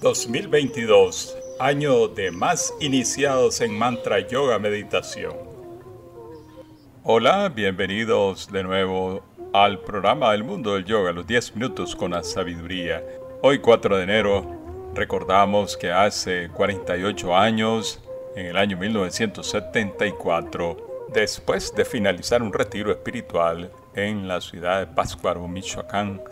2022, año de más iniciados en mantra, yoga, meditación. Hola, bienvenidos de nuevo al programa del mundo del yoga, los 10 minutos con la sabiduría. Hoy 4 de enero recordamos que hace 48 años, en el año 1974, después de finalizar un retiro espiritual en la ciudad de Pátzcuaro, Michoacán,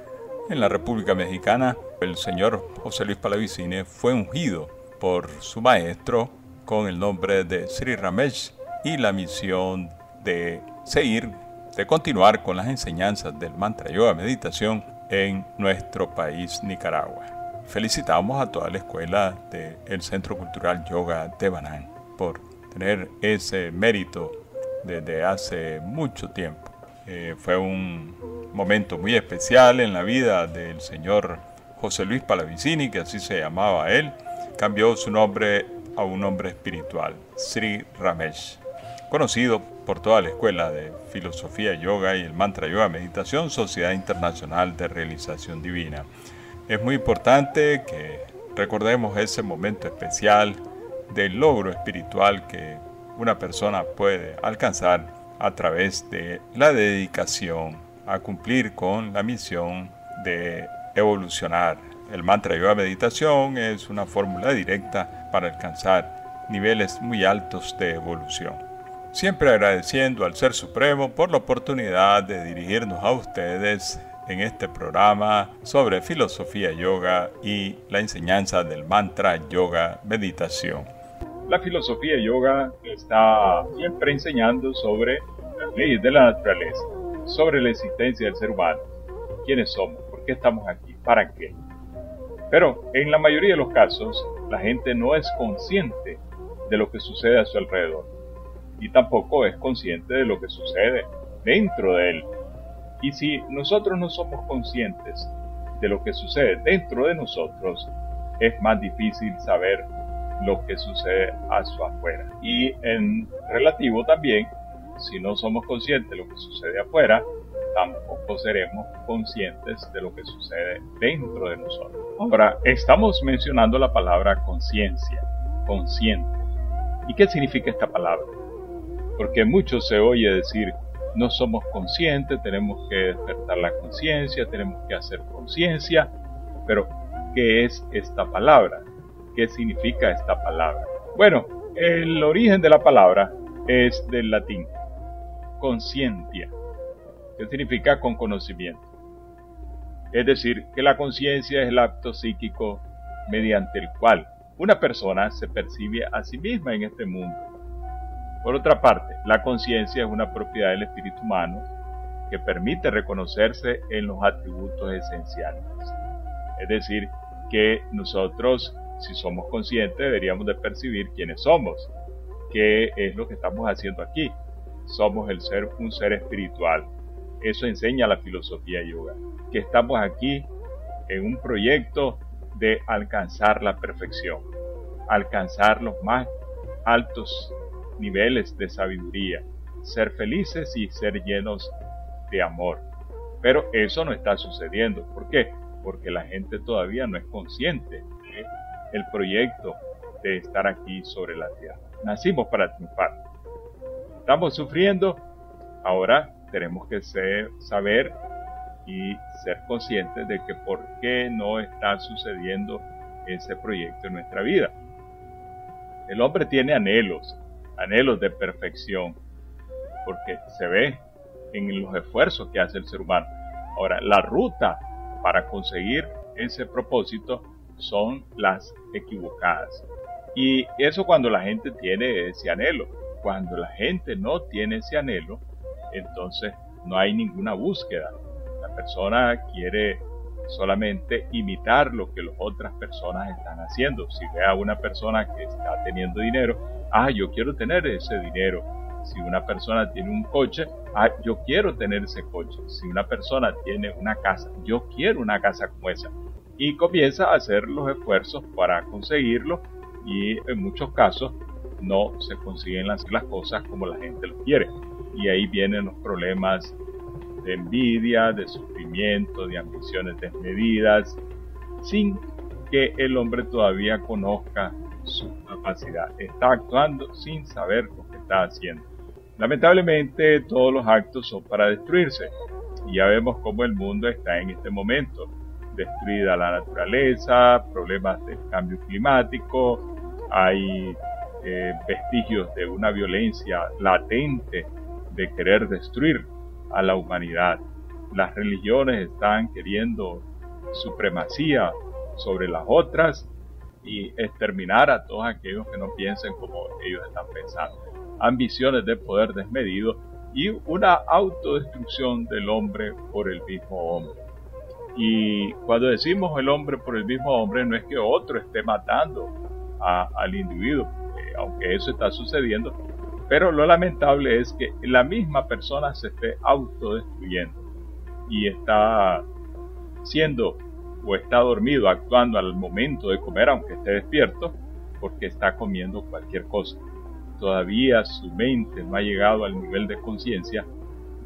en la República Mexicana, el señor José Luis Palavicine fue ungido por su maestro con el nombre de Sri Ramesh y la misión de seguir, de continuar con las enseñanzas del mantra yoga meditación en nuestro país Nicaragua. Felicitamos a toda la escuela del Centro Cultural Yoga de Banán por tener ese mérito desde hace mucho tiempo. Eh, fue un momento muy especial en la vida del señor José Luis Palavicini, que así se llamaba él, cambió su nombre a un nombre espiritual, Sri Ramesh, conocido por toda la escuela de filosofía yoga y el mantra yoga meditación, Sociedad Internacional de Realización Divina. Es muy importante que recordemos ese momento especial del logro espiritual que una persona puede alcanzar a través de la dedicación a cumplir con la misión de evolucionar. El mantra yoga meditación es una fórmula directa para alcanzar niveles muy altos de evolución. Siempre agradeciendo al Ser Supremo por la oportunidad de dirigirnos a ustedes en este programa sobre filosofía yoga y la enseñanza del mantra yoga meditación. La filosofía yoga está siempre enseñando sobre las leyes de la naturaleza, sobre la existencia del ser humano, quiénes somos, por qué estamos aquí, para qué. Pero en la mayoría de los casos, la gente no es consciente de lo que sucede a su alrededor y tampoco es consciente de lo que sucede dentro de él. Y si nosotros no somos conscientes de lo que sucede dentro de nosotros, es más difícil saber lo que sucede a su afuera. Y en relativo también, si no somos conscientes de lo que sucede afuera, tampoco seremos conscientes de lo que sucede dentro de nosotros. Ahora, estamos mencionando la palabra conciencia, consciente. ¿Y qué significa esta palabra? Porque mucho se oye decir, no somos conscientes, tenemos que despertar la conciencia, tenemos que hacer conciencia, pero ¿qué es esta palabra? ¿Qué significa esta palabra? Bueno, el origen de la palabra es del latín, conscientia, que significa con conocimiento. Es decir, que la conciencia es el acto psíquico mediante el cual una persona se percibe a sí misma en este mundo. Por otra parte, la conciencia es una propiedad del espíritu humano que permite reconocerse en los atributos esenciales. Es decir, que nosotros, si somos conscientes, deberíamos de percibir quiénes somos, qué es lo que estamos haciendo aquí. Somos el ser, un ser espiritual, eso enseña la filosofía yoga, que estamos aquí en un proyecto de alcanzar la perfección, alcanzar los más altos niveles de sabiduría, ser felices y ser llenos de amor. Pero eso no está sucediendo. ¿Por qué? Porque la gente todavía no es consciente del proyecto de estar aquí sobre la tierra. Nacimos para triunfar. Estamos sufriendo. Ahora tenemos que saber y ser conscientes de que por qué no está sucediendo ese proyecto en nuestra vida. El hombre tiene anhelos, anhelos de perfección, porque se ve en los esfuerzos que hace el ser humano. Ahora, la ruta para conseguir ese propósito son las equivocadas. Y eso cuando la gente tiene ese anhelo. Cuando la gente no tiene ese anhelo, entonces no hay ninguna búsqueda. La persona quiere solamente imitar lo que las otras personas están haciendo. Si ve a una persona que está teniendo dinero, ah, yo quiero tener ese dinero. Si una persona tiene un coche, ah, yo quiero tener ese coche. Si una persona tiene una casa, yo quiero una casa como esa. Y comienza a hacer los esfuerzos para conseguirlo y en muchos casos no se consiguen las, cosas como la gente lo quiere y ahí vienen los problemas de envidia, de sufrimiento, de ambiciones desmedidas, sin que el hombre todavía conozca su capacidad. Está actuando sin saber lo que está haciendo. Lamentablemente todos los actos son para destruirse. Y ya vemos cómo el mundo está en este momento. Destruida la naturaleza, problemas del cambio climático, hay eh, vestigios de una violencia latente de querer destruir a la humanidad. Las religiones están queriendo supremacía sobre las otras y exterminar a todos aquellos que no piensen como ellos están pensando. Ambiciones de poder desmedido y una autodestrucción del hombre por el mismo hombre. Y cuando decimos el hombre por el mismo hombre, no es que otro esté matando al individuo, aunque eso está sucediendo, pero lo lamentable es que la misma persona se esté autodestruyendo y está siendo o está dormido actuando al momento de comer, aunque esté despierto, porque está comiendo cualquier cosa. Todavía su mente no ha llegado al nivel de conciencia,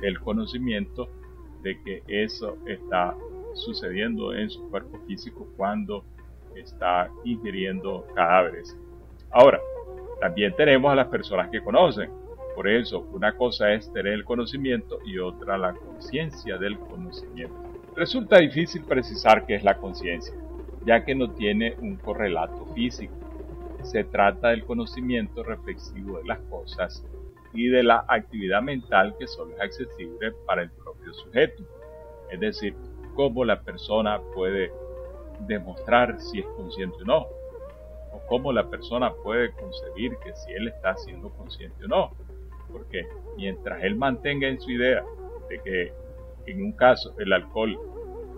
el conocimiento de que eso está sucediendo en su cuerpo físico cuando está ingiriendo cadáveres. Ahora, también tenemos a las personas que conocen. Por eso, una cosa es tener el conocimiento y otra la conciencia del conocimiento. Resulta difícil precisar qué es la conciencia, ya que no tiene un correlato físico. Se trata del conocimiento reflexivo de las cosas y de la actividad mental que solo es accesible para el propio sujeto. Es decir, cómo la persona puede demostrar si es consciente o no, o cómo la persona puede concebir que si él está siendo consciente o no. Porque mientras él mantenga en su idea de que en un caso el alcohol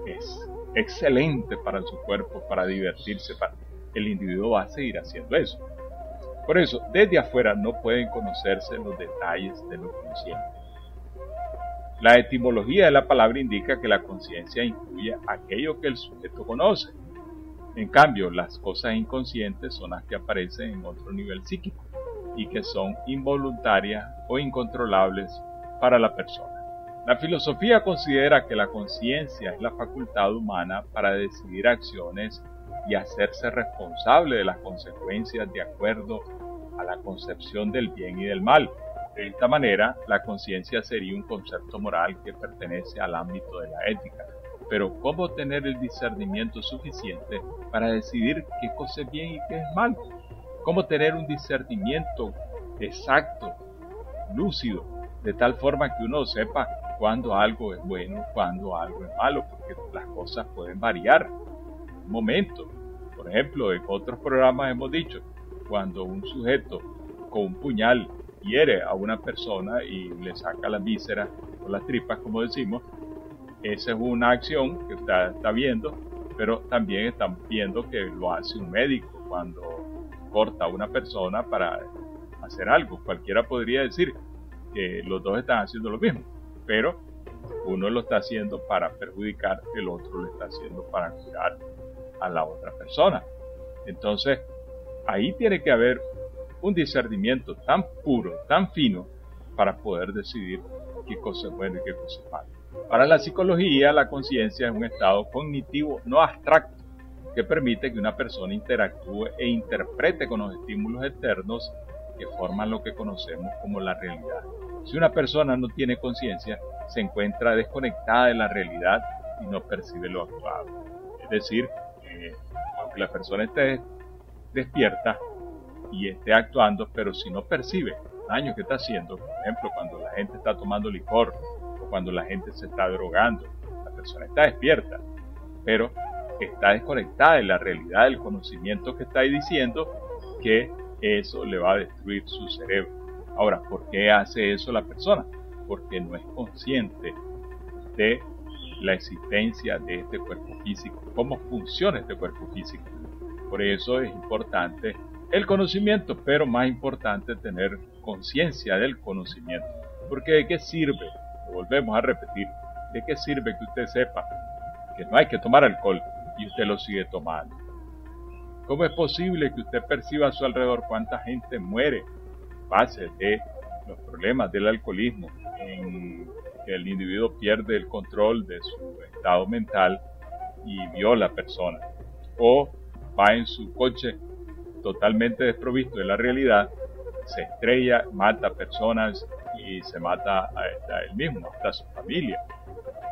es excelente para su cuerpo, para divertirse, para... el individuo va a seguir haciendo eso. Por eso, desde afuera no pueden conocerse los detalles de lo consciente. La etimología de la palabra indica que la conciencia incluye aquello que el sujeto conoce. En cambio, las cosas inconscientes son las que aparecen en otro nivel psíquico y que son involuntarias o incontrolables para la persona. La filosofía considera que la conciencia es la facultad humana para decidir acciones y hacerse responsable de las consecuencias de acuerdo a la concepción del bien y del mal. De esta manera, la conciencia sería un concepto moral que pertenece al ámbito de la ética. Pero ¿cómo tener el discernimiento suficiente para decidir qué cosa es bien y qué es mal? ¿Cómo tener un discernimiento exacto, lúcido, de tal forma que uno sepa cuando algo es bueno, cuando algo es malo, porque las cosas pueden variar. Un momento, por ejemplo, en otros programas hemos dicho, cuando un sujeto con un puñal hiere a una persona y le saca las vísceras o las tripas, como decimos, esa es una acción que usted está viendo, pero también están viendo que lo hace un médico cuando corta a una persona para hacer algo. Cualquiera podría decir que los dos están haciendo lo mismo pero uno lo está haciendo para perjudicar, el otro lo está haciendo para curar a la otra persona. Entonces, ahí tiene que haber un discernimiento tan puro, tan fino, para poder decidir qué cosa es bueno y qué cosa es malo. Para la psicología, la conciencia es un estado cognitivo no abstracto que permite que una persona interactúe e interprete con los estímulos externos que forman lo que conocemos como la realidad. Si una persona no tiene conciencia, se encuentra desconectada de la realidad y no percibe lo actuado. Es decir, aunque la persona esté despierta y esté actuando, pero si no percibe daño que está haciendo, por ejemplo, cuando la gente está tomando licor cuando la gente se está drogando, la persona está despierta, pero está desconectada de la realidad del conocimiento que está diciendo que eso le va a destruir su cerebro. Ahora, ¿por qué hace eso la persona? Porque no es consciente de la existencia de este cuerpo físico, cómo funciona este cuerpo físico. Por eso es importante el conocimiento, pero más importante tener conciencia del conocimiento. Porque de qué sirve, volvemos a repetir, de qué sirve que usted sepa que no hay que tomar alcohol y usted lo sigue tomando. ¿Cómo es posible que usted perciba a su alrededor cuánta gente muere base de los problemas del alcoholismo, en que el individuo pierde el control de su estado mental y viola a persona. O va en su coche totalmente desprovisto de la realidad, se estrella, mata personas y se mata a, él mismo, a su familia.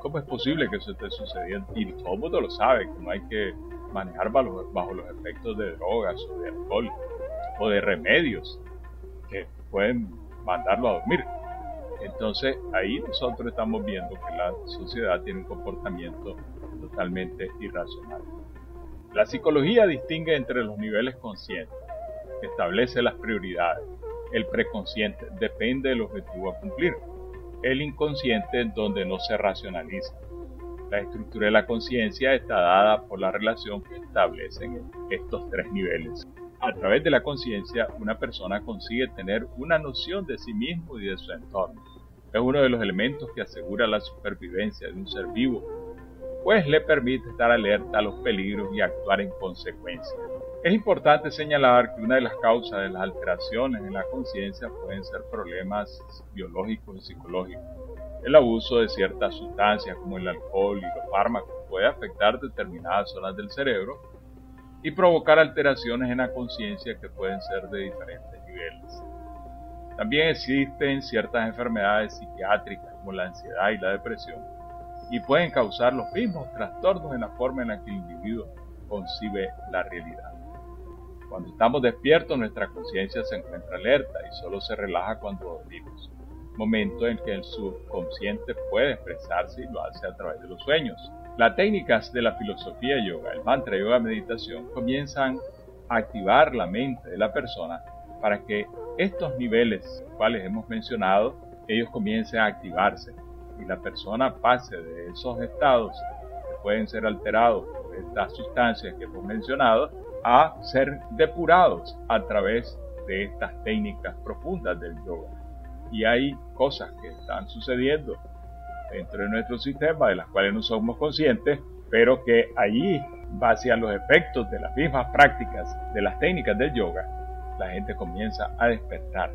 ¿Cómo es posible que eso esté sucediendo? Y todo el mundo lo sabe, que no hay que manejar bajo, bajo los efectos de drogas o de alcohol o de remedios que pueden mandarlo a dormir. Entonces ahí nosotros estamos viendo que la sociedad tiene un comportamiento totalmente irracional. La psicología distingue entre los niveles conscientes, establece las prioridades. El preconsciente depende del objetivo a cumplir. El inconsciente donde no se racionaliza. La estructura de la conciencia está dada por la relación que establecen estos tres niveles. A través de la conciencia, una persona consigue tener una noción de sí mismo y de su entorno. Es uno de los elementos que asegura la supervivencia de un ser vivo, pues le permite estar alerta a los peligros y actuar en consecuencia. Es importante señalar que una de las causas de las alteraciones en la conciencia pueden ser problemas biológicos y psicológicos. El abuso de ciertas sustancias como el alcohol y los fármacos puede afectar determinadas zonas del cerebro y provocar alteraciones en la conciencia que pueden ser de diferentes niveles. También existen ciertas enfermedades psiquiátricas como la ansiedad y la depresión y pueden causar los mismos trastornos en la forma en la que el individuo concibe la realidad. Cuando estamos despiertos nuestra conciencia se encuentra alerta y solo se relaja cuando dormimos, momento en que el subconsciente puede expresarse y lo hace a través de los sueños. Las técnicas de la filosofía yoga, el mantra yoga meditación, comienzan a activar la mente de la persona para que estos niveles, cuales hemos mencionado, ellos comiencen a activarse y la persona pase de esos estados que pueden ser alterados por estas sustancias que hemos mencionado a ser depurados a través de estas técnicas profundas del yoga. Y hay cosas que están sucediendo dentro de nuestro sistema de las cuales no somos conscientes, pero que allí, base a los efectos de las mismas prácticas de las técnicas del yoga, la gente comienza a despertar.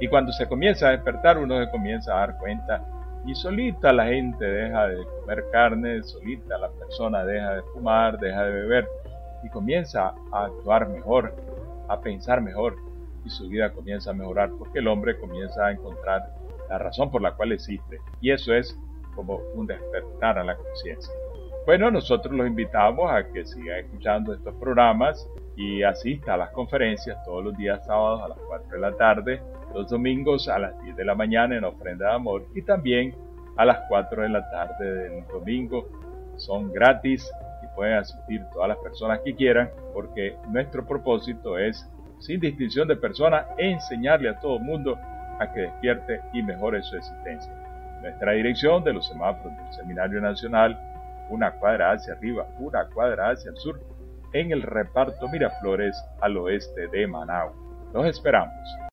Y cuando se comienza a despertar, uno se comienza a dar cuenta y solita la gente deja de comer carne, solita la persona deja de fumar, deja de beber y comienza a actuar mejor, a pensar mejor y su vida comienza a mejorar porque el hombre comienza a encontrar la razón por la cual existe. Y eso es como un despertar a la conciencia. Bueno, nosotros los invitamos a que sigan escuchando estos programas y asista a las conferencias todos los días sábados a las 4 de la tarde, los domingos a las 10 de la mañana en ofrenda de amor y también a las 4 de la tarde del domingo. Son gratis pueden asistir todas las personas que quieran porque nuestro propósito es, sin distinción de personas, enseñarle a todo el mundo a que despierte y mejore su existencia. Nuestra dirección de los semáforos del Seminario Nacional, una cuadra hacia arriba, una cuadra hacia el sur, en el reparto Miraflores al oeste de Managua. Los esperamos.